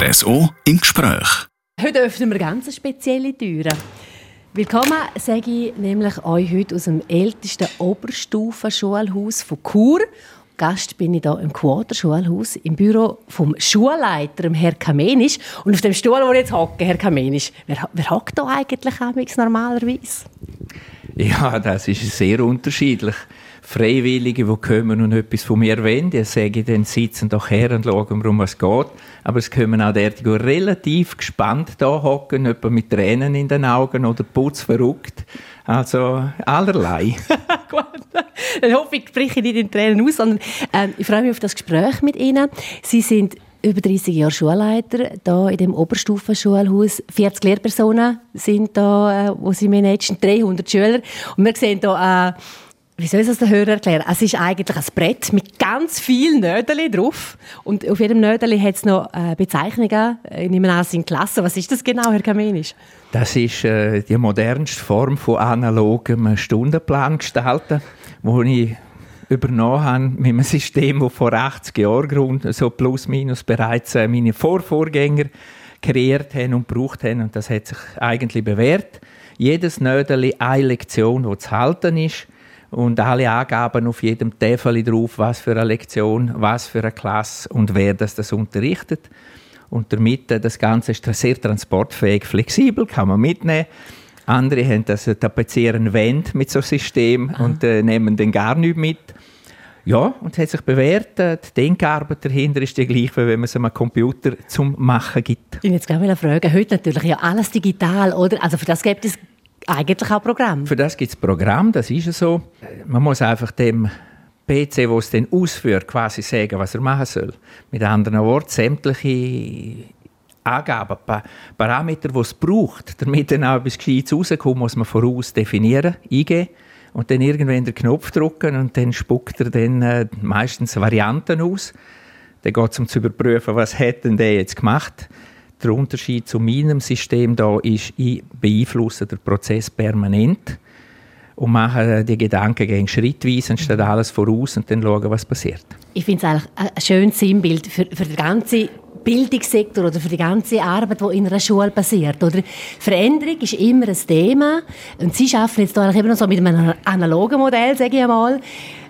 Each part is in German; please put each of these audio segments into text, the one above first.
RSO im Gespräch. Heute öffnen wir ganz spezielle Türen. Willkommen, sage ich nämlich euch heute aus dem ältesten Oberstufenschulhaus von Chur. Gast bin ich hier im Quaderschulhaus im Büro vom Schulleiter, Herr Kamenisch. Und auf dem Stuhl, wo ich jetzt hocke, Herr Kamenisch, wer, wer hockt da eigentlich normalerweise? Ja, das ist sehr unterschiedlich. Freiwillige, die kommen und etwas von mir wollen, die sagen dann, sitzen doch her und schauen, worum es geht. Aber es kommen auch der, die relativ gespannt da hocken, etwa mit Tränen in den Augen oder putz verrückt. Also allerlei. Gut, dann hoffe ich, ich spreche nicht in Tränen aus, sondern äh, ich freue mich auf das Gespräch mit Ihnen. Sie sind über 30 Jahre Schulleiter da in dem Oberstufenschulhaus. 40 Lehrpersonen sind da, äh, wo Sie managen, 300 Schüler. Und wir sehen da äh, wie soll ich das den Hörern erklären? Es ist eigentlich ein Brett mit ganz vielen Nödeli drauf. Und auf jedem Nödeli hat es noch äh, Bezeichnungen. Ich nehme an, in Klassen. Was ist das genau, Herr Kamenisch? Das ist äh, die modernste Form von analogem Stundenplan gestalten, wo ich übernommen habe mit einem System, das vor 80 Jahren so plus minus bereits äh, meine Vorvorgänger kreiert haben und gebraucht haben. Und das hat sich eigentlich bewährt. Jedes Nödeli eine Lektion, die zu halten ist und alle Angaben auf jedem Tafel drauf, was für eine Lektion, was für eine Klasse und wer das, das unterrichtet. Und damit, äh, das Ganze ist sehr transportfähig, flexibel, kann man mitnehmen. Andere haben das äh, tapezieren Wände mit so einem System Aha. und äh, nehmen dann gar nichts mit. Ja, und es hat sich bewährt. Äh, die Denkarbeit dahinter ist die gleiche, wie wenn man es einem Computer zum Machen gibt. Ich jetzt gerne fragen, heute natürlich ja alles digital, oder? Also für das gibt es eigentlich auch Programm. Für das gibt es Programm, das ist so. Man muss einfach dem PC, der es dann ausführt, quasi sagen, was er machen soll. Mit anderen Worten, sämtliche Angaben, Parameter, die es braucht, damit dann auch etwas Gescheites rauskommt, muss man voraus definieren, eingeben und dann irgendwann den Knopf drücken und dann spuckt er dann äh, meistens Varianten aus. Dann geht es um zu überprüfen, was hat denn der jetzt gemacht der Unterschied zu meinem System da ist, ich beeinflusse den Prozess permanent und mache die Gedanken schrittweise, anstatt alles voraus und dann schauen, was passiert. Ich finde es eigentlich ein schönes Sinnbild für, für den ganzen Bildungssektor oder für die ganze Arbeit, die in einer Schule passiert. Oder Veränderung ist immer ein Thema und Sie arbeiten jetzt da eben noch so mit einem analogen Modell, sage ich einmal.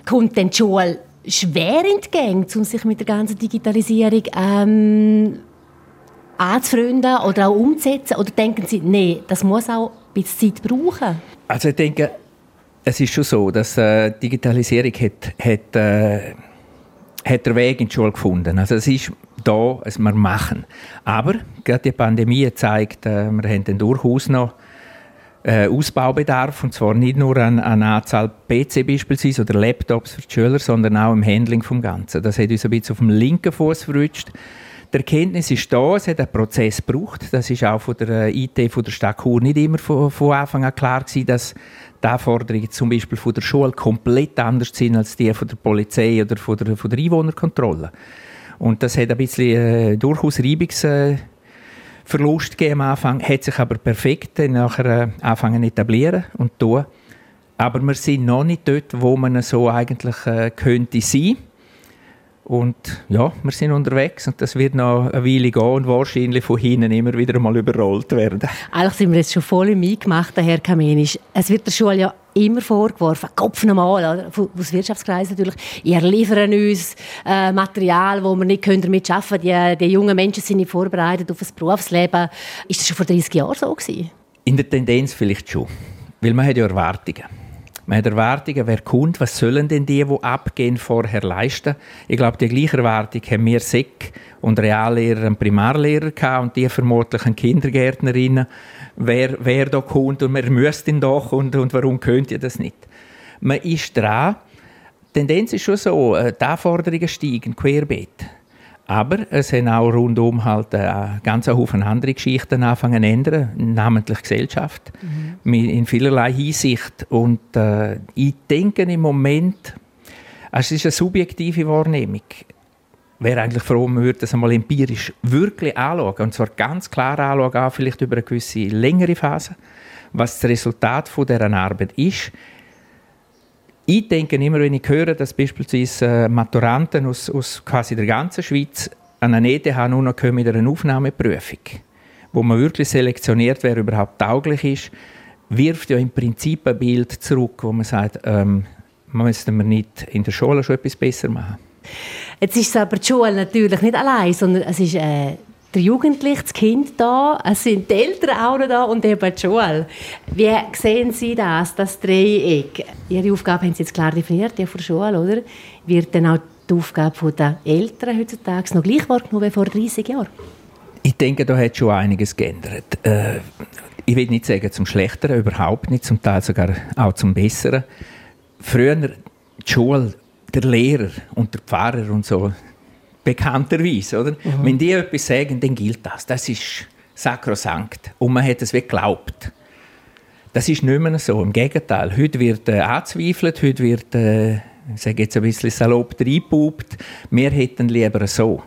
Kommt denn die Schule schwer Gänge, um sich mit der ganzen Digitalisierung ähm, anzufreunden oder auch umzusetzen? Oder denken Sie, nee, das muss auch ein bisschen Zeit brauchen? Also ich denke, es ist schon so, dass äh, Digitalisierung hat, hat, äh, hat den Weg in die Schule gefunden. Also es ist da, es wir machen. Aber gerade die Pandemie zeigt, äh, wir haben dann durchaus noch äh, Ausbaubedarf und zwar nicht nur an, an Anzahl PC beispielsweise oder Laptops für die Schüler, sondern auch im Handling vom Ganzen. Das hat uns ein bisschen auf dem linken Fuß verrutscht. Die Erkenntnis ist da, es hat einen Prozess gebraucht. Das ist auch von der äh, IT von der Stadt Chur nicht immer von, von Anfang an klar gewesen, dass die Anforderungen zum Beispiel von der Schule komplett anders sind als die von der Polizei oder von der, von der Einwohnerkontrolle. Und das hat ein bisschen äh, durchaus Reibungsverlust äh, gegeben am Anfang, hat sich aber perfekt nachher äh, anfangen etablieren und tun. Aber wir sind noch nicht dort, wo man so eigentlich äh, könnte sein. Und ja, wir sind unterwegs und das wird noch eine Weile gehen und wahrscheinlich von hinten immer wieder mal überrollt werden. Eigentlich sind wir jetzt schon voll im Eingemacht, Herr Kamenisch. Es wird der Schule ja immer vorgeworfen, Kopf nochmal, aus Wirtschaftskreisen natürlich, ihr liefern uns äh, Material, wo wir nicht damit arbeiten können. Die, die jungen Menschen sind nicht vorbereitet auf das Berufsleben. Ist das schon vor 30 Jahren so gewesen? In der Tendenz vielleicht schon, weil man hat ja Erwartungen. Man hat Erwartungen, wer kommt, was sollen denn die, die abgehen, vorher leisten? Ich glaube, die gleiche Erwartung haben wir SEC und Reallehrer und Primarlehrer gehabt und die vermutlich Kindergärtnerinnen. Wer, wer da kommt und wer müsste denn doch und, und warum könnt ihr das nicht? Man ist dran. Die Tendenz ist schon so, äh, die Anforderungen steigen querbeet. Aber es haben auch rundum halt äh, ganz Haufen andere Geschichten anfangen zu ändern, namentlich Gesellschaft, mhm. in vielerlei Hinsicht. Und äh, ich denke im Moment, es ist eine subjektive Wahrnehmung. Wäre eigentlich froh, man würde das einmal empirisch wirklich anschauen. Und zwar ganz klar anschauen, vielleicht über eine gewisse längere Phase, was das Resultat von dieser Arbeit ist ich denke immer, wenn ich höre, dass beispielsweise äh, Maturanten aus, aus quasi der ganzen Schweiz an einer ETH nur noch mit einer Aufnahmeprüfung, wo man wirklich selektioniert, wer überhaupt tauglich ist, wirft ja im Prinzip ein Bild zurück, wo man sagt, ähm, müssten wir nicht in der Schule schon etwas besser machen. Jetzt ist es aber die Schule natürlich nicht allein, sondern es ist äh, der Jugendliche, das Kind da, es sind die Eltern auch noch da und eben die Schule. Wie sehen Sie das, das Dreieck? Ihre Aufgabe haben Sie jetzt klar definiert, die von der Schule, oder? Wird dann auch die Aufgabe der Eltern heutzutage noch gleich wahrgenommen wie vor 30 Jahren? Ich denke, da hat schon einiges geändert. Äh, ich will nicht sagen zum Schlechteren, überhaupt nicht, zum Teil sogar auch zum Besseren. Früher die Schule, der Lehrer und der Pfarrer und so, bekannterweise, oder? Mhm. Wenn die etwas sagen, dann gilt das. Das ist sakrosankt. Und man hat es wie geglaubt. Das ist nicht mehr so. Im Gegenteil. Heute wird äh, angezweifelt, heute wird, äh, ich sage jetzt ein bisschen salopp, reingepupt. Wir hätten lieber so.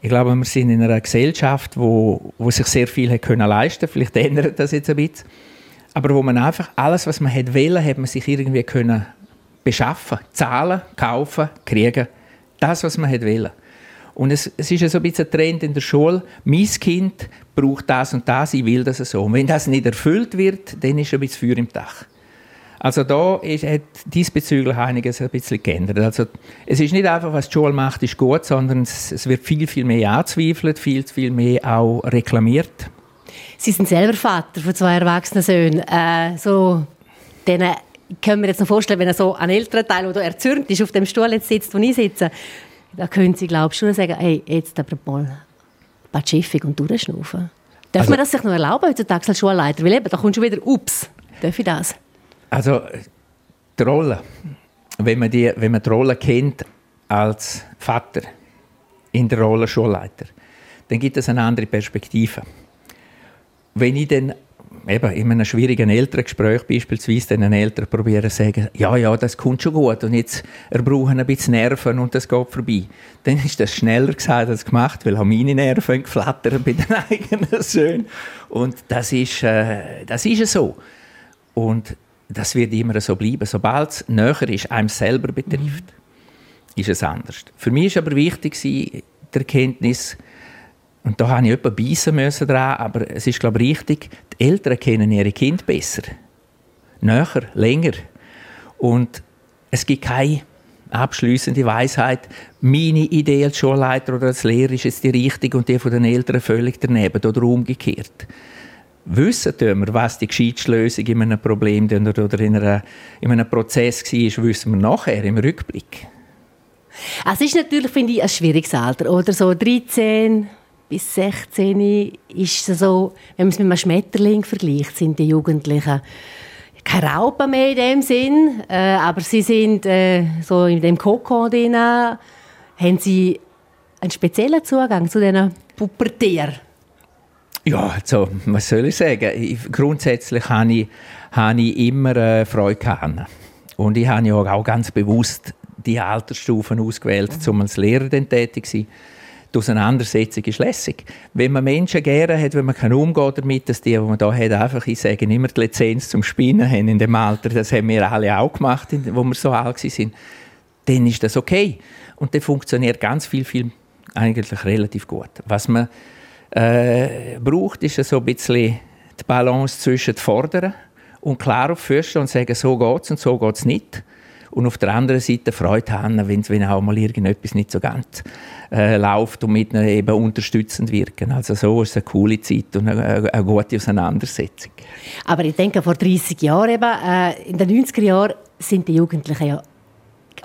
Ich glaube, wir sind in einer Gesellschaft, wo, wo sich sehr viel hat können leisten Vielleicht ändert das jetzt ein bisschen. Aber wo man einfach alles, was man hätte wollen, hat man sich irgendwie können beschaffen, zahlen, kaufen, kriegen. Das, was man wollen. Und es, es ist so ein bisschen ein Trend in der Schule. Mein Kind braucht das und das, ich will das so. Und wenn das nicht erfüllt wird, dann ist ein bisschen Feuer im Dach. Also da ist, hat diesbezüglich einiges ein bisschen geändert. Also es ist nicht einfach, was die Schule macht, ist gut, sondern es, es wird viel, viel mehr angezweifelt, viel, viel mehr auch reklamiert. Sie sind selber Vater von zwei erwachsenen Söhnen. Äh, so, denen können wir jetzt noch vorstellen, wenn er so ein älterer Teil, der erzürnt ist, auf dem Stuhl jetzt sitzt, wo ich sitze, da können Sie, glaube ich, schon sagen, hey, jetzt aber mal Pazifik und durchschnaufen. Darf also, man das sich noch erlauben heutzutage als Schulleiter? Weil eben, da kommt schon wieder, ups, darf ich das? Also, die Rolle, wenn man die, wenn man die Rolle kennt als Vater in der Rolle Schulleiter, dann gibt es eine andere Perspektive. Wenn ich dann eben in einem schwierigen Elterngespräch beispielsweise den Eltern probieren zu sagen, ja, ja, das kommt schon gut und jetzt er brauchen ein bisschen Nerven und das geht vorbei. Dann ist das schneller gesagt als gemacht, weil auch meine Nerven geflattern bei den eigenen Söhnen. Und das ist, äh, das ist so. Und das wird immer so bleiben. Sobald es näher ist, einem selber betrifft, ist es anders. Für mich war aber wichtig, die Erkenntnis, und da habe ich etwa beißen müssen dran, aber es ist, glaube ich, richtig, die Eltern kennen ihre Kinder besser. Näher, länger. Und es gibt keine abschließende Weisheit, meine Idee als Schulleiter oder als Lehrer ist jetzt die richtige und die von den Eltern völlig daneben oder umgekehrt. Wissen wir, was die gescheiteste in einem Problem oder in, einer, in einem Prozess war, wissen wir nachher im Rückblick. Es ist natürlich, finde ich, ein schwieriges Alter. Oder so 13, bis 16 ist es so, wenn man es mit einem Schmetterling vergleicht, sind die Jugendlichen keine Raupen mehr in dem Sinn, äh, aber sie sind äh, so in dem Kokon drin, haben sie einen speziellen Zugang zu diesen Pubertären? Ja, also, was soll ich sagen? Ich, grundsätzlich habe ich, habe ich immer äh, Freude gehabt. Und ich habe ja auch ganz bewusst die Altersstufen ausgewählt, um als Lehrer tätig zu sein die Auseinandersetzung ist lässig. Wenn man Menschen gerne hat, wenn man kann umgehen damit, dass die, die man da hat, einfach, ich sage immer die Lizenz zum Spinnen haben in dem Alter, das haben wir alle auch gemacht, wo wir so alt sind, dann ist das okay. Und dann funktioniert ganz viel, viel eigentlich relativ gut. Was man äh, braucht, ist so ein bisschen die Balance zwischen Fordern und klar auf Fürsten und sagen, so geht es und so geht es nicht und auf der anderen Seite Freude haben, wenn, wenn auch mal irgendetwas nicht so ganz äh, läuft und mit ihnen eben unterstützend wirken. Also so ist es eine coole Zeit und eine, eine gute Auseinandersetzung. Aber ich denke, vor 30 Jahren, eben, äh, in den 90er Jahren, sind die Jugendlichen ja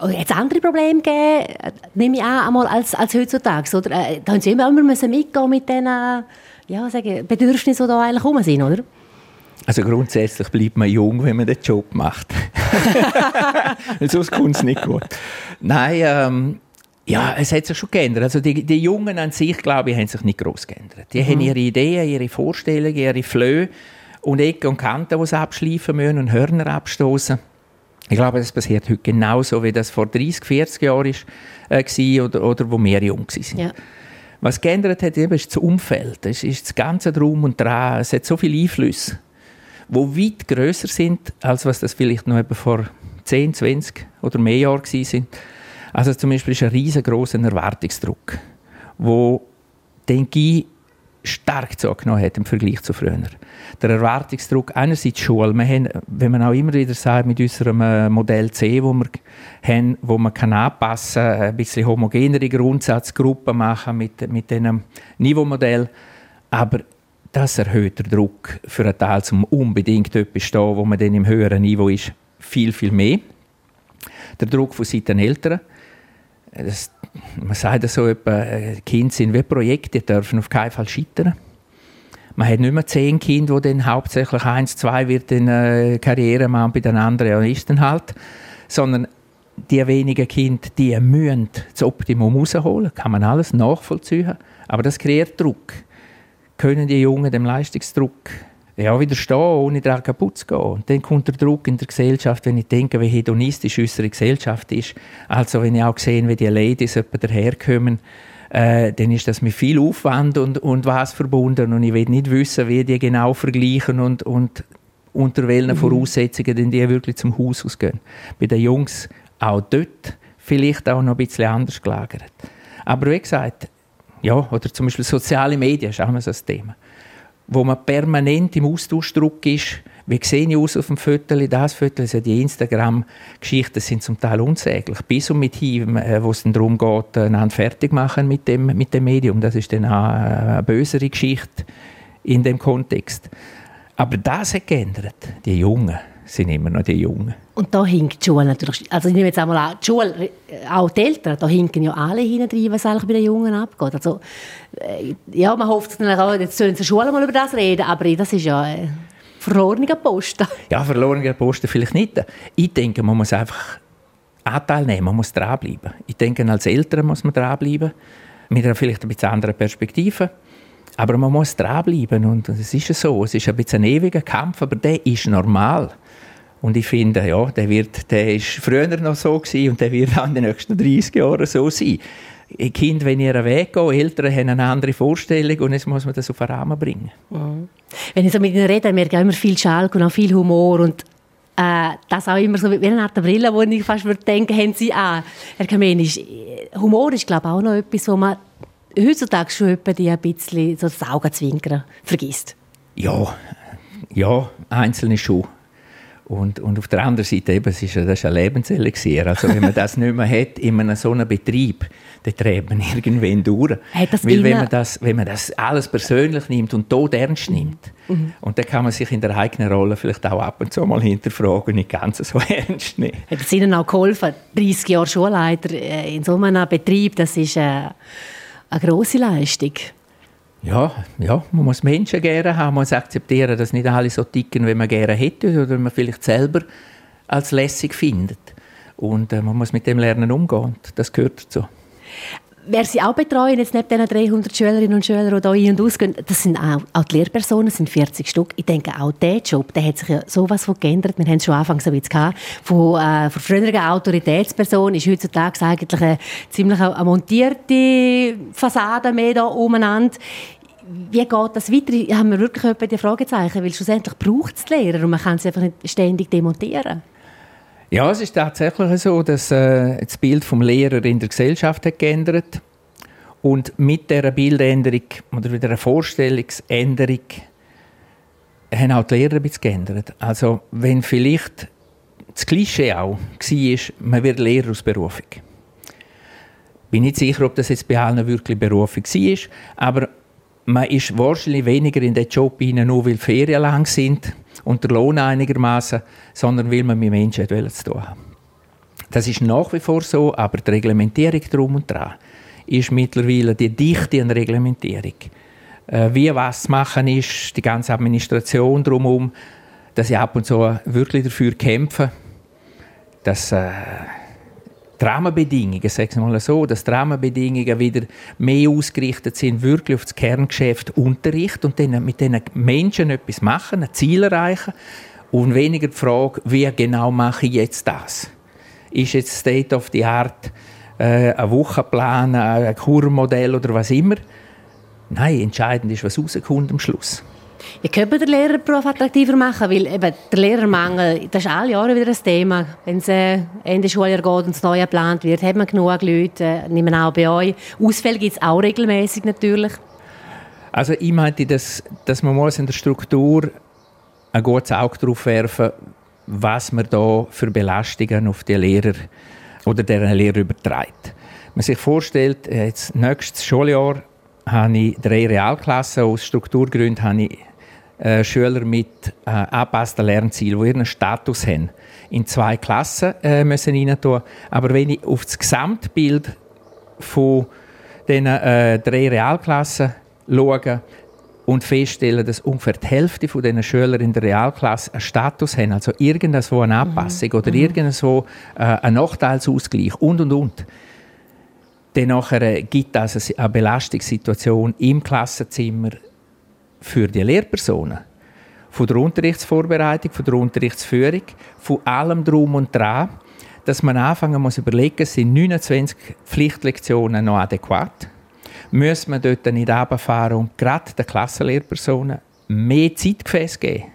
Jetzt andere Probleme gegeben, nehme ich an, einmal als, als heutzutage? Oder, äh, da haben sie immer mitgehen mit diesen ja, sagen, Bedürfnissen, die da eigentlich rum sind, oder? Also grundsätzlich bleibt man jung, wenn man den Job macht. Sonst kommt es nicht gut. Nein, ähm, ja, es hat sich schon geändert. Also die, die Jungen an sich, glaube ich, haben sich nicht groß geändert. Die mhm. haben ihre Ideen, ihre Vorstellungen, ihre Flöhe und Ecken und Kanten, die sie abschleifen müssen und Hörner abstoßen. Ich glaube, das passiert heute genauso, wie das vor 30, 40 Jahren äh, war oder, oder wo wir jung waren. Ja. Was geändert hat, eben, ist das Umfeld. Es ist das ganze Drum und Dran. Es hat so viele Einflüsse die weit grösser sind, als was das vielleicht noch vor 10, 20 oder mehr Jahren waren. Also zum Beispiel ist ein riesengroßer Erwartungsdruck. wo denke ich, stark zugenommen hat im Vergleich zu früher. Der Erwartungsdruck einerseits Schule, wir haben, wenn man auch immer wieder sagt, mit unserem äh, Modell C, wo wir haben, wo man kann anpassen, ein bisschen homogenere Grundsatzgruppen machen mit, mit diesem Niveaumodell, aber das erhöht den Druck für einen Teil, um unbedingt etwas stehen, wo man dann im höheren Niveau ist, viel, viel mehr. Der Druck von Seiten Eltern, das, man sagt so, etwa, äh, Kinder sind wie Projekte, die dürfen auf keinen Fall scheitern. Man hat nicht mehr zehn Kinder, die dann hauptsächlich eins, zwei wird in äh, Karriere machen, bei den anderen ja halt. Sondern die wenigen Kinder, die müssen das Optimum rausholen. Kann man alles nachvollziehen. Aber das kreiert Druck. Können die Jungen dem Leistungsdruck ja, widerstehen, ohne daran kaputt zu gehen. Und dann kommt der Druck in der Gesellschaft, wenn ich denke, wie hedonistisch unsere Gesellschaft ist. Also wenn ich auch sehe, wie die Ladies daherkommen, äh, dann ist das mit viel Aufwand und, und was verbunden. Und ich will nicht wissen, wie die genau vergleichen und, und unter welchen mhm. Voraussetzungen denn die wirklich zum Haus ausgehen. Bei den Jungs auch dort vielleicht auch noch ein bisschen anders gelagert. Aber wie gesagt, ja, oder zum Beispiel soziale Medien ist auch noch so ein Thema wo man permanent im Austauschdruck ist. Wie sehe ich aus auf dem Foto, das Foto, also die Instagram-Geschichten sind zum Teil unsäglich. Bis und mit hin, äh, wo es dann darum geht, einander fertig machen mit dem, mit dem Medium. Das ist dann auch eine bösere Geschichte in dem Kontext. Aber das hat geändert. Die Jungen sind immer noch die Jungen. Und da hinkt die Schule natürlich, also ich nehme jetzt einmal an, die Schule, auch die Eltern, da hinken ja alle hinein, was eigentlich bei den Jungen abgeht. Also, äh, ja, man hofft dann auch, jetzt sollen sie Schule mal über das reden, aber das ist ja äh, verlorener Posten. Ja, verlorener Posten vielleicht nicht. Ich denke, man muss einfach Anteil nehmen, man muss dranbleiben. Ich denke, als Eltern muss man dranbleiben, mit einer vielleicht ein bisschen anderen Perspektive. Aber man muss dranbleiben und es ist so, es ist ein bisschen ein ewiger Kampf, aber der ist normal. Und ich finde, ja, der wird, der ist früher noch so gewesen und der wird auch in den nächsten 30 Jahren so sein. Kinder, wenn ihren Weg gehen, Eltern haben eine andere Vorstellung und jetzt muss man das auf den Rahmen bringen. Mhm. Wenn ich so mit ihnen rede, merke ich immer viel Schalk und auch viel Humor und äh, das auch immer so wie eine Art Brille, wo ich fast würde denken, haben sie auch. Herr Kamenisch, Humor ist glaube ich auch noch etwas, wo man heutzutage schon ein bisschen so das Augenzwinkern vergisst. Ja, ja, einzelne schon. Und, und auf der anderen Seite, eben, es ist, das ist ein Lebenselixier. Also wenn man das nicht mehr hat in einem so einem Betrieb, dann treibt man irgendwann durch. Weil wenn man, das, wenn man das alles persönlich nimmt und tot ernst nimmt, mhm. und dann kann man sich in der eigenen Rolle vielleicht auch ab und zu mal hinterfragen und nicht ganz so ernst nehmen. Hat es Ihnen auch geholfen, 30 Jahre Schulleiter äh, in so einem Betrieb, das ist äh, eine grosse Leistung. Ja, ja, man muss Menschen gerne haben, man muss akzeptieren, dass nicht alle so ticken, wie man gerne hätte oder man vielleicht selber als lässig findet. Und äh, man muss mit dem lernen umgehen. Das gehört dazu. Wer Sie auch betreuen, jetzt neben den 300 Schülerinnen und Schülern, die hier ein- und ausgehen, das sind auch, auch die Lehrpersonen, das sind 40 Stück. Ich denke, auch dieser Job, der hat sich ja sowas von geändert. Wir haben es schon anfangs ein bisschen gehabt. Von, äh, von früheren Autoritätsperson ist heutzutage eigentlich eine ziemlich eine montierte Fassade mehr da umeinander wie geht das weiter? Haben wir wirklich die Fragezeichen? Weil schlussendlich braucht es die Lehrer und man kann es einfach nicht ständig demontieren. Ja, es ist tatsächlich so, dass äh, das Bild vom Lehrer in der Gesellschaft hat geändert und mit der Bildänderung oder wieder einer Vorstellungsänderung haben auch die Lehrer ein bisschen geändert. Also wenn vielleicht das Klischee auch war, man wird Lehrer aus Berufung. Ich bin nicht sicher, ob das jetzt bei allen wirklich Berufung war, aber man ist wahrscheinlich weniger in den Job hinein, nur weil Ferien lang sind und der Lohn einigermaßen, sondern weil man mit Menschen zu tun hat. Das ist nach wie vor so, aber die Reglementierung drum und dran ist mittlerweile die Dichte an Reglementierung. Äh, wie was machen ist, die ganze Administration drumherum, dass ich ab und zu wirklich dafür kämpfe, dass äh, die Rahmenbedingungen, sagen wir mal so, dass die Rahmenbedingungen wieder mehr ausgerichtet sind, wirklich auf das Kerngeschäft Unterricht und dann mit diesen Menschen etwas machen, ein Ziel erreichen und weniger die Frage, wie genau mache ich jetzt das? Ist jetzt State of the Art äh, ein Wochenplan, ein Kurmodell oder was immer? Nein, entscheidend ist, was rauskommt am Schluss. Wie können wir den Lehrerberuf attraktiver machen? Weil eben der Lehrermangel, das ist alle Jahre wieder ein Thema. Wenn es äh, Ende Schuljahr geht und das Neue geplant wird, hat man genug Leute, äh, nehmen auch bei euch. Ausfälle gibt es auch regelmäßig natürlich. Also ich meinte, dass, dass man muss in der Struktur ein gutes Auge darauf werfen was man da für Belastungen auf die Lehrer oder deren Lehrer überträgt. Man sich vorstellt, jetzt nächstes Schuljahr habe ich drei Realklassen. Aus Strukturgründen habe ich äh, Schüler mit äh, angepassten Lernzielen, die ihren Status haben, in zwei Klassen äh, müssen rein tun. Aber wenn ich auf das Gesamtbild von diesen äh, drei Realklassen schaue und feststelle, dass ungefähr die Hälfte von diesen Schüler in der Realklasse einen Status haben, also irgendwo eine Anpassung mhm. oder mhm. irgendwo äh, einen Nachteilsausgleich und und und, dann nachher gibt es eine Belastungssituation im Klassenzimmer für die Lehrpersonen. Von der Unterrichtsvorbereitung, von der Unterrichtsführung, von allem Drum und Dran, dass man anfangen muss überlegen, sind 29 Pflichtlektionen noch adäquat? Müssen wir dort nicht runterfahren und gerade den Klassenlehrpersonen mehr Zeitgefäß geben?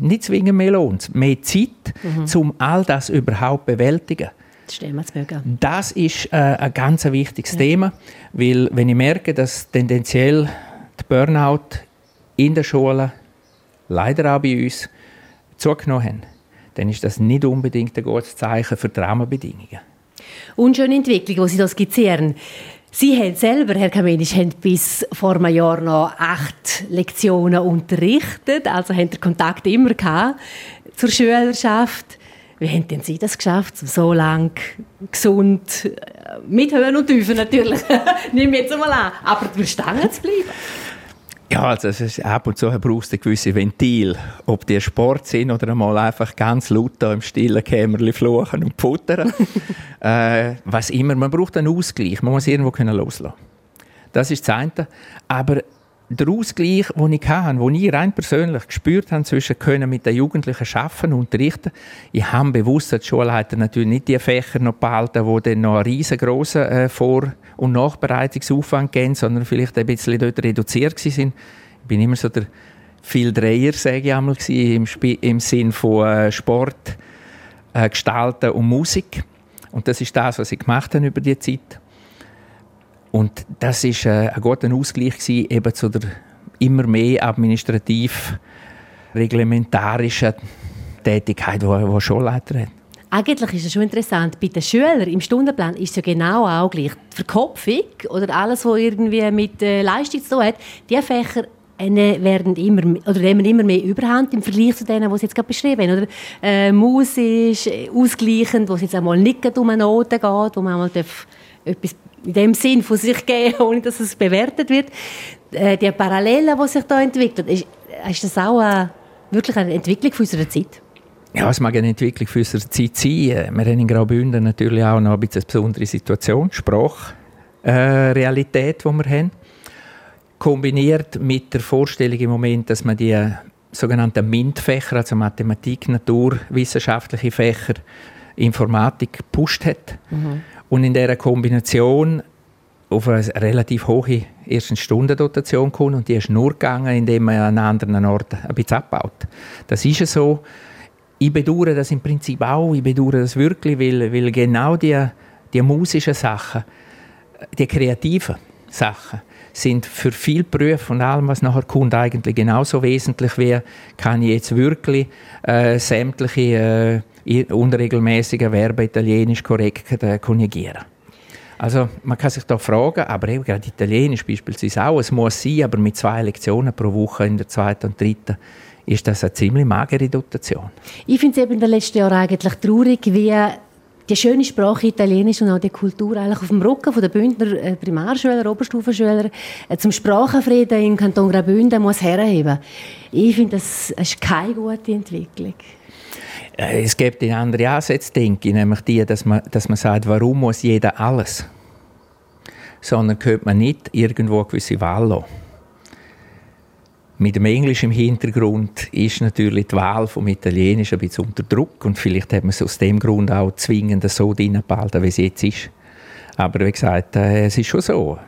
Nicht zwingend mehr Lohn, mehr Zeit, mhm. um all das überhaupt zu bewältigen. Das ist äh, ein ganz wichtiges ja. Thema, weil wenn ich merke, dass tendenziell die Burnout in der Schule, leider auch bei uns, zugenommen haben, dann ist das nicht unbedingt ein gutes Zeichen für die Rahmenbedingungen. Unschöne Entwicklung, die Sie da skizzieren. Sie haben selber, Herr Kamenisch, haben bis vor einem Jahr noch acht Lektionen unterrichtet, also haben den Kontakt immer gehabt zur Schülerschaft. Wie haben denn Sie das geschafft, so lang gesund, mit Höhen und Tiefen natürlich, nehme ich jetzt einmal an, aber durch Stangen zu bleiben? Ja, also es ist, ab und zu brauchst du gewisse Ventil. Ob die Sport sind oder einmal einfach ganz laut da im stillen Kämmerli fluchen und futtern. äh, was immer, man braucht einen Ausgleich. Man muss irgendwo können loslassen. Das ist das eine. Aber der Ausgleich, den ich hatte, den ich rein persönlich gespürt habe, zwischen können mit den Jugendlichen arbeiten und unterrichten, ich habe bewusst als Schulleiter natürlich nicht die Fächer noch behalten, die dann noch einen riesengroßen äh, Vor- und Nachbereitungsaufwand geben, sondern vielleicht ein bisschen dort reduziert sind. Ich bin immer so der viel Dreier, sage ich einmal, im, im Sinn von äh, Sport, äh, Gestalten und Musik. Und das ist das, was ich gemacht habe über die Zeit. Und das ist äh, ein guter Ausgleich gewesen, eben zu der immer mehr administrativ reglementarischen Tätigkeit, die, die Schulleiter hat. Eigentlich ist es schon interessant, bei den Schülern im Stundenplan ist es ja genau auch gleich. Die Verkopfung oder alles, was irgendwie mit äh, Leistung zu tun hat, diese Fächer äh, werden immer, oder nehmen immer mehr Überhand im Vergleich zu denen, die Sie jetzt gerade beschrieben haben. Oder, äh, musisch, äh, ausgleichend, wo es jetzt einmal nicht um eine Note geht, wo man einmal etwas in dem Sinn von sich geben, ohne dass es bewertet wird. Äh, die Parallelen, die sich da entwickelt, ist, ist das auch eine, wirklich eine Entwicklung unserer Zeit? Ja, es mag eine Entwicklung für unsere Zeit sein. Wir haben in Graubünden natürlich auch noch ein bisschen eine besondere Situation, Sprachrealität, äh, die wir haben. Kombiniert mit der Vorstellung im Moment, dass man die sogenannten MINT-Fächer, also Mathematik, naturwissenschaftliche Fächer, Informatik gepusht hat. Mhm. Und in dieser Kombination auf eine relativ hohe ersten Stundendotation kommt und die ist nur gegangen, indem man an anderen Orten ein bisschen abbaut. Das ist so. Ich bedauere das im Prinzip auch. Ich bedauere das wirklich, weil, weil genau die, die musischen Sachen, die kreativen Sachen, sind für viele Berufe und allem, was nachher kommt, eigentlich genauso wesentlich wie, kann ich jetzt wirklich äh, sämtliche äh, unregelmäßige Verben italienisch korrekt äh, konjugieren. Also man kann sich da fragen, aber eben gerade Italienisch beispielsweise auch, es muss sein, aber mit zwei Lektionen pro Woche in der zweiten und dritten ist das eine ziemlich magere Dotation. Ich finde es eben in den letzten Jahren eigentlich traurig, wie die schöne Sprache Italienisch und auch die Kultur eigentlich auf dem Rücken der Bündner äh, Primarschüler, Oberstufenschüler äh, zum Sprachenfrieden im Kanton Graubünden muss herheben. Ich finde, das ist keine gute Entwicklung. Äh, es gibt eine andere Ansätze, denke ich, nämlich die, dass man, dass man sagt, warum muss jeder alles? Sondern könnte man nicht irgendwo eine gewisse Wahl lassen. Mit dem Englisch im Hintergrund ist natürlich die Wahl vom Italienisch ein bisschen unter Druck und vielleicht hat man es aus dem Grund auch zwingend so behalten, wie es jetzt ist. Aber wie gesagt, äh, es ist schon so.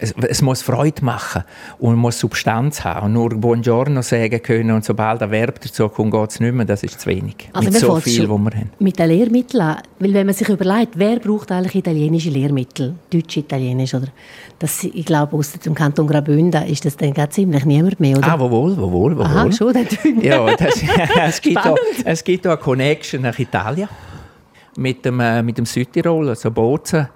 Es, es, muss Freude machen und muss Substanz haben. Und nur Buongiorno sagen können und sobald ein Verb dazu kommt, geht es nicht mehr. Das ist zu wenig. Also mit so viel, was wir haben. Mit den Lehrmitteln Weil wenn man sich überlegt, wer braucht eigentlich italienische Lehrmittel? Deutsch, Italienisch, oder? Das, ich glaube, aus dem Kanton Graubünden ist das dann ziemlich niemand mehr, oder? Ah, wohl, wohl, wohl. Aha, schon, Ja, das, es, gibt auch, es gibt auch eine Connection nach Italien mit dem, äh, mit dem Südtirol, also Bozen,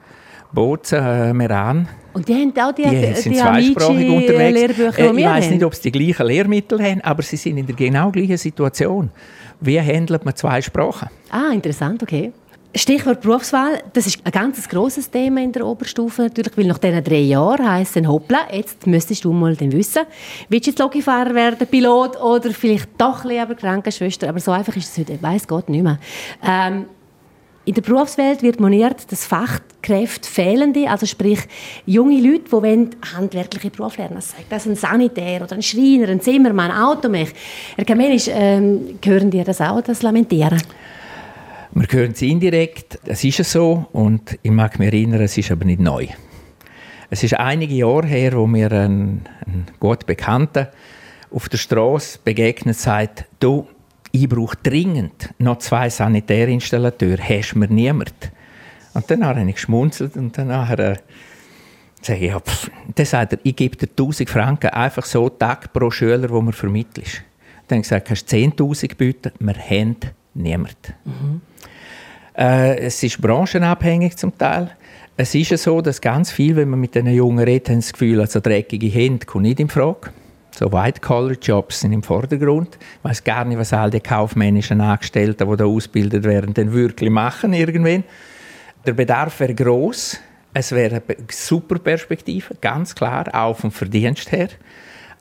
Bozen, äh, Meran. Und die haben auch die, die, sind die zweisprachig unterwegs. Lehrbücher, äh, ich weiß nicht, ob sie die gleichen Lehrmittel haben, aber sie sind in der genau gleichen Situation. Wie handelt man zwei Sprachen? Ah, interessant, okay. Stichwort Berufswahl, das ist ein ganz grosses Thema in der Oberstufe natürlich, weil nach diesen drei Jahren heisst es, hoppla, jetzt müsstest du mal den wissen, willst du jetzt Logifahrer werden, Pilot oder vielleicht doch lieber Krankenschwester, aber so einfach ist es heute, weiss Gott nicht mehr. Ähm, in der Berufswelt wird moniert, dass Fachkräfte fehlende, also sprich junge Leute, die wollen handwerkliche Berufe lernen wollen. Das ist ein Sanitär oder ein Schreiner, ein Zimmermann, ein Automech. Herr Kamenisch, ähm, hören dir das auch, das Lamentieren? Wir hören es indirekt, es ist so und ich mag mich erinnern, es ist aber nicht neu. Es ist einige Jahre her, wo mir ein, ein gut Bekannter auf der Straße begegnet sagt, du, ich brauche dringend noch zwei Sanitärinstallateure, hast du mir niemand? Und dann habe ich geschmunzelt und dann äh, sage ich, ja, pff. dann sagt er, ich gebe dir 1000 Franken einfach so Tag pro Schüler, wo man vermittelt. Dann habe ich gesagt, kannst du 10'000 bieten? Wir haben niemanden. Mhm. Äh, es ist branchenabhängig zum Teil. Es ist ja so, dass ganz viel, wenn man mit den Jungen redet, haben das Gefühl, also dreckige Hände kommt nicht in Frage. So White-Collar-Jobs sind im Vordergrund. Ich weiß gar nicht, was all die kaufmännischen Angestellten, die da ausgebildet werden, denn wirklich machen irgendwann. Der Bedarf wäre groß. Es wäre eine super Perspektive, ganz klar, auch vom Verdienst her.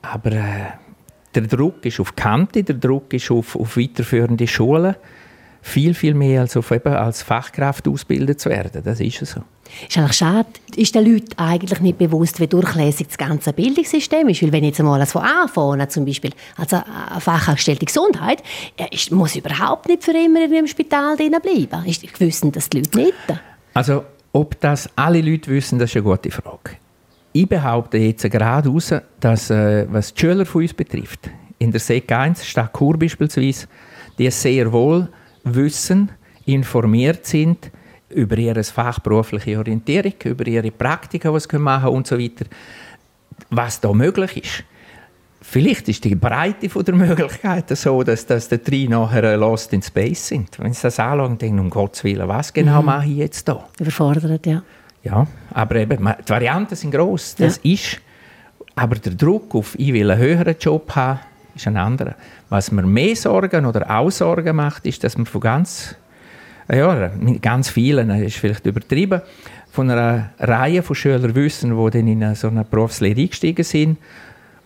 Aber äh, der Druck ist auf Kante, der Druck ist auf, auf weiterführende Schulen viel, viel mehr als, auf eben als Fachkraft ausgebildet zu werden. Das ist so. Ist eigentlich schade, ist den Leuten eigentlich nicht bewusst, wie durchlässig das ganze Bildungssystem ist. Weil wenn jetzt einmal von anfangen, zum Beispiel, also eine fachangestellte Gesundheit, ist, muss überhaupt nicht für immer in einem Spital bleiben. Ist, wissen das die Leute nicht? Also, ob das alle Leute wissen, das ist eine gute Frage. Ich behaupte jetzt gerade raus, dass, äh, was die Schüler von uns betrifft, in der SEC 1, Stadt Chur beispielsweise, die sehr wohl wissen, informiert sind über ihre fachberufliche Orientierung, über ihre Praktika, was sie machen und so weiter, was da möglich ist. Vielleicht ist die Breite der Möglichkeiten so, dass, dass die drei nachher lost in space sind. Wenn sie das anschauen, denken um Gottes Willen, was genau mhm. mache ich jetzt da? Überfordert, ja. Ja, aber eben, die Varianten sind gross. Das ja. ist, aber der Druck auf, ich will einen höheren Job haben, ist ein anderer. Was mir mehr Sorgen oder auch Sorgen macht, ist, dass man von ganz, ja, ganz vielen, das ist vielleicht übertrieben, von einer Reihe von Schülern wissen, die dann in so eine Berufslehre eingestiegen sind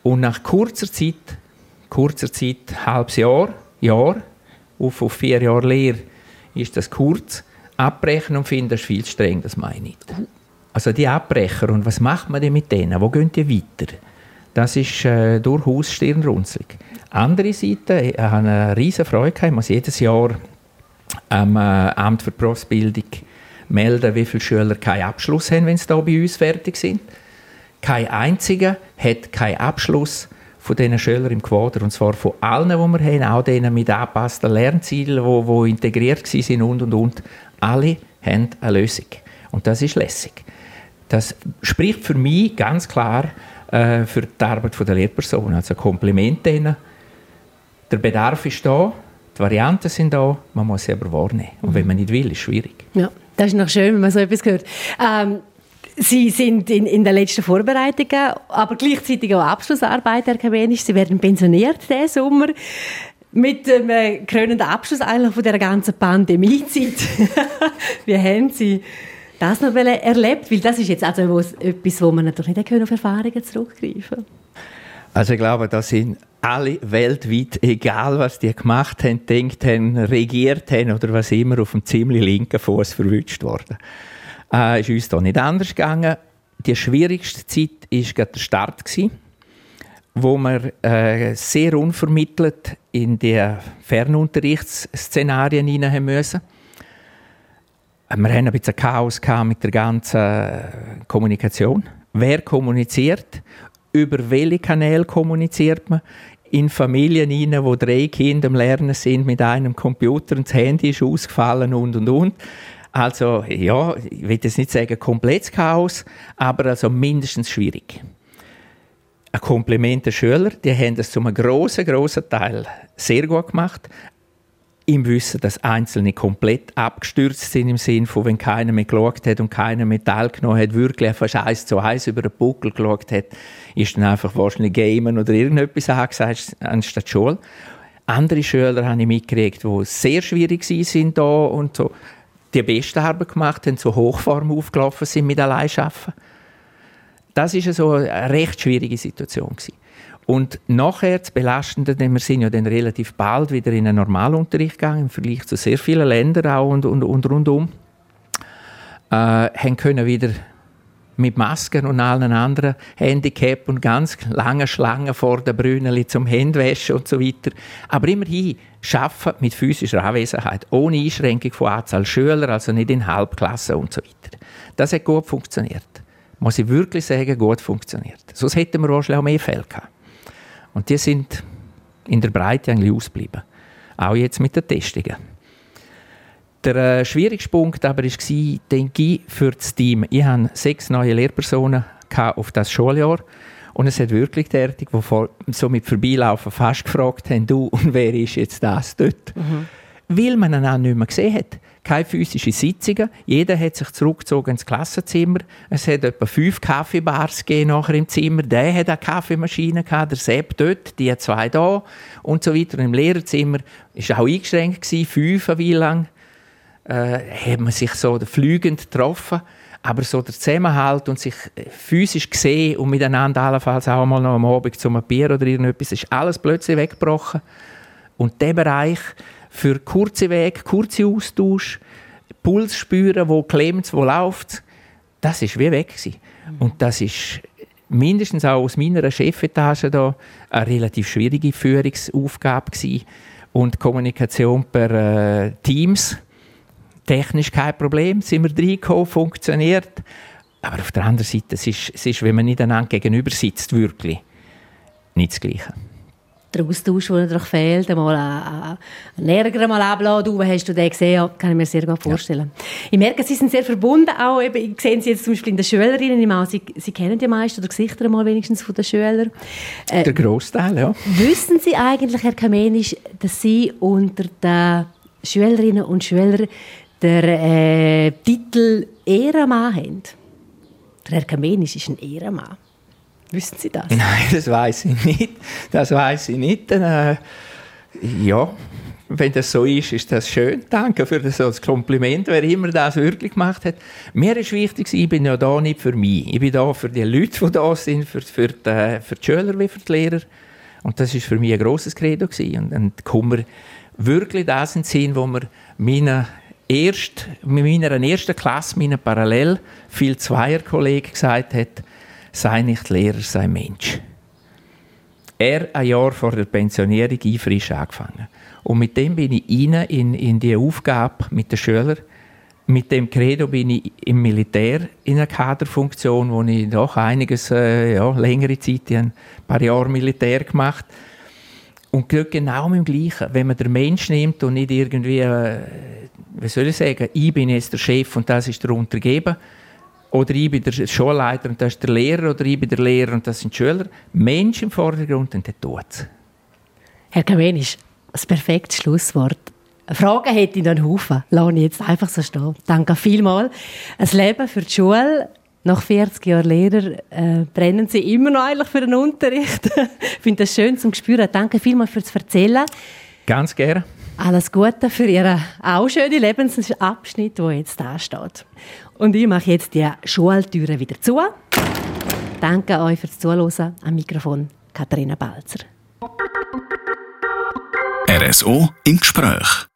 und nach kurzer Zeit, kurzer Zeit, halbes Jahr, Jahr, auf, auf vier Jahre Lehre, ist das kurz, abbrechen und finden, das ist viel streng, das meine ich nicht. Also die Abbrecher, und was macht man denn mit denen? Wo gehen die weiter? Das ist äh, durchaus stirnrunzlig. Andere Seite, ich habe eine riesige Freude gehabt. Ich muss jedes Jahr am äh, Amt für Berufsbildung melden, wie viele Schüler keinen Abschluss haben, wenn sie hier bei uns fertig sind. Kein einziger hat keinen Abschluss von diesen Schülern im Quader. Und zwar von allen, die wir haben, auch denen mit angepassten Lernzielen, die, die integriert waren und, und, und. Alle haben eine Lösung. Und das ist lässig. Das spricht für mich ganz klar äh, für die Arbeit der Lehrperson. Also Kompliment denen. Der Bedarf ist da, die Varianten sind da, man muss sie aber wahrnehmen. Und wenn man nicht will, ist es schwierig. Ja, das ist noch schön, wenn man so etwas hört. Ähm, Sie sind in, in den letzten Vorbereitungen, aber gleichzeitig auch Abschlussarbeit erwähnt. Sie werden pensioniert diesen Sommer mit dem äh, krönenden Abschluss eigentlich von der ganzen Pandemiezeit. Wie haben Sie das noch erlebt? Weil das ist jetzt also etwas, wo man natürlich nicht auf Erfahrungen zurückgreifen kann. Also ich glaube, da sind alle weltweit, egal was die gemacht haben, denkt haben, regiert haben oder was immer, auf dem ziemlich linken Fuß verwünscht worden. Äh, ist uns da nicht anders gegangen. Die schwierigste Zeit war gerade der Start, gewesen, wo wir äh, sehr unvermittelt in die Fernunterrichtsszenarien hinein müssen wir hatten ein bisschen Chaos mit der ganzen Kommunikation, wer kommuniziert, über welche Kanäle kommuniziert man, in Familien rein, wo drei Kinder am Lernen sind mit einem Computer und das Handy ist ausgefallen und und und. Also ja, ich will jetzt nicht sagen komplettes Chaos, aber also mindestens schwierig. Ein Kompliment der Schüler, die haben das zum großen großen Teil sehr gut gemacht im Wissen, dass Einzelne komplett abgestürzt sind, im Sinne von, wenn keiner mehr geschaut hat und keiner mehr teilgenommen hat, wirklich fast eins zu eins über den Buckel geschaut hat, ist dann einfach wahrscheinlich Gamen oder irgendetwas angesagt, anstatt Schule. Andere Schüler habe ich mitgekriegt, die sehr schwierig sind da und so die beste Arbeit gemacht haben, so Hochform aufgelaufen sind mit Alleinschaffen. Das ist so eine recht schwierige Situation gewesen. Und nachher das Belastende, denn wir sind ja dann relativ bald wieder in einen Normalunterricht gegangen, im Vergleich zu sehr vielen Ländern auch und, und, und rundum, äh, haben können wieder mit Masken und allen anderen Handicap und ganz lange Schlangen vor der Brünneli zum Händwaschen und so weiter. Aber immerhin schaffen mit physischer Anwesenheit, ohne Einschränkung von Anzahl Schüler, also nicht in Halbklassen und so weiter. Das hat gut funktioniert. Muss ich wirklich sagen, gut funktioniert. Sonst hätten wir wahrscheinlich auch mehr Fälle gehabt. Und die sind in der Breite eigentlich ausgeblieben. Auch jetzt mit den Testungen. Der äh, schwierigste Punkt aber war, denke ich, für das Team. Ich hatte sechs neue Lehrpersonen auf das Schuljahr. Und es hat wirklich derartig, die so mit Vorbeilaufen fast gefragt haben, du, und wer ist jetzt das dort? Mhm. Weil man ihn nicht mehr gesehen hat keine physischen Sitzungen. Jeder hat sich zurückgezogen ins Klassenzimmer. Es hat etwa fünf Kaffeebars nachher im Zimmer. Der hat eine Kaffeemaschine gehabt, der Sepp dort, die zwei da und so weiter. Und Im Lehrerzimmer war auch eingeschränkt gewesen, fünf wie lang. Äh, hat man sich so fliegend getroffen. Aber so der Zusammenhalt und sich physisch gesehen und miteinander allenfalls auch mal noch am Abend zum Bier oder irgendetwas, ist alles plötzlich weggebrochen. Und der Bereich, für kurze Wege, kurze Austausch, Puls spüren, wo klemmt, wo läuft, das ist wie weg gewesen. Und das ist mindestens auch aus meiner Chefetage da eine relativ schwierige Führungsaufgabe gewesen. Und Kommunikation per äh, Teams, technisch kein Problem, sind wir reingekommen, funktioniert. Aber auf der anderen Seite, es ist, es ist, wenn man nicht einander gegenüber sitzt, wirklich nicht das Gleiche der Austausch, der natürlich fehlt, einmal einen Ärger mal abladen. Du, hast du den gesehen? Kann ich mir sehr gut vorstellen. Ja. Ich merke, Sie sind sehr verbunden auch. Eben, ich sehe Sie jetzt zum Beispiel in den Schülerinnen. Ich meine, Sie, Sie kennen die meisten oder Gesichter mal wenigstens von den Schülern. Äh, der Großteil, ja. Wissen Sie eigentlich, Herr Kamenisch, dass Sie unter den Schülerinnen und Schülern den äh, Titel Ehrenmann haben? Der Herr Kamenisch ist ein Ehrenmann. Wissen Sie das? Nein, das weiß ich nicht. Das weiß ich nicht. Äh, ja, wenn das so ist, ist das schön. Danke für das Kompliment, wer immer das wirklich gemacht hat. Mir ist wichtig, ich bin ja da nicht für mich. Ich bin da für die Leute, die da sind, für, für, die, für die Schüler wie für die Lehrer. Und das ist für mich ein grosses Credo gewesen. Und dann kommen wir wirklich das in den Sinn, wo wir meine erst, meiner ersten Klasse, meinen parallel viel Zweierkollegen gesagt hat, sei nicht Lehrer, sei Mensch. Er ein Jahr vor der Pensionierung frisch angefangen. Und mit dem bin ich rein in, in die Aufgabe mit den Schülern. Mit dem Credo bin ich im Militär in einer Kaderfunktion, wo ich doch einiges, äh, ja, längere Zeit, ein paar Jahre Militär gemacht und genau mit dem Gleichen. Wenn man den Mensch nimmt und nicht irgendwie, äh, wie soll ich sagen, ich bin jetzt der Chef und das ist der Untergeber, oder ich bin der Schulleiter und das ist der Lehrer, oder ich bin der Lehrer und das sind die Schüler. Mensch im Vordergrund und der tut Herr Kamenisch, das perfekte Schlusswort. Fragen hätte ich noch einen Haufen. Lass ich jetzt einfach so stehen. Danke vielmals. Ein Leben für die Schule. Nach 40 Jahren Lehrer äh, brennen Sie immer noch eigentlich für den Unterricht. ich finde das schön zum Spüren. Danke vielmals fürs Erzählen. Ganz gerne. Alles Gute für Ihren auch schönen Lebensabschnitt, der jetzt da steht. Und ich mache jetzt die Schultüren wieder zu. Danke euch fürs Zuhören. Am Mikrofon Katharina Balzer. RSO im Gespräch.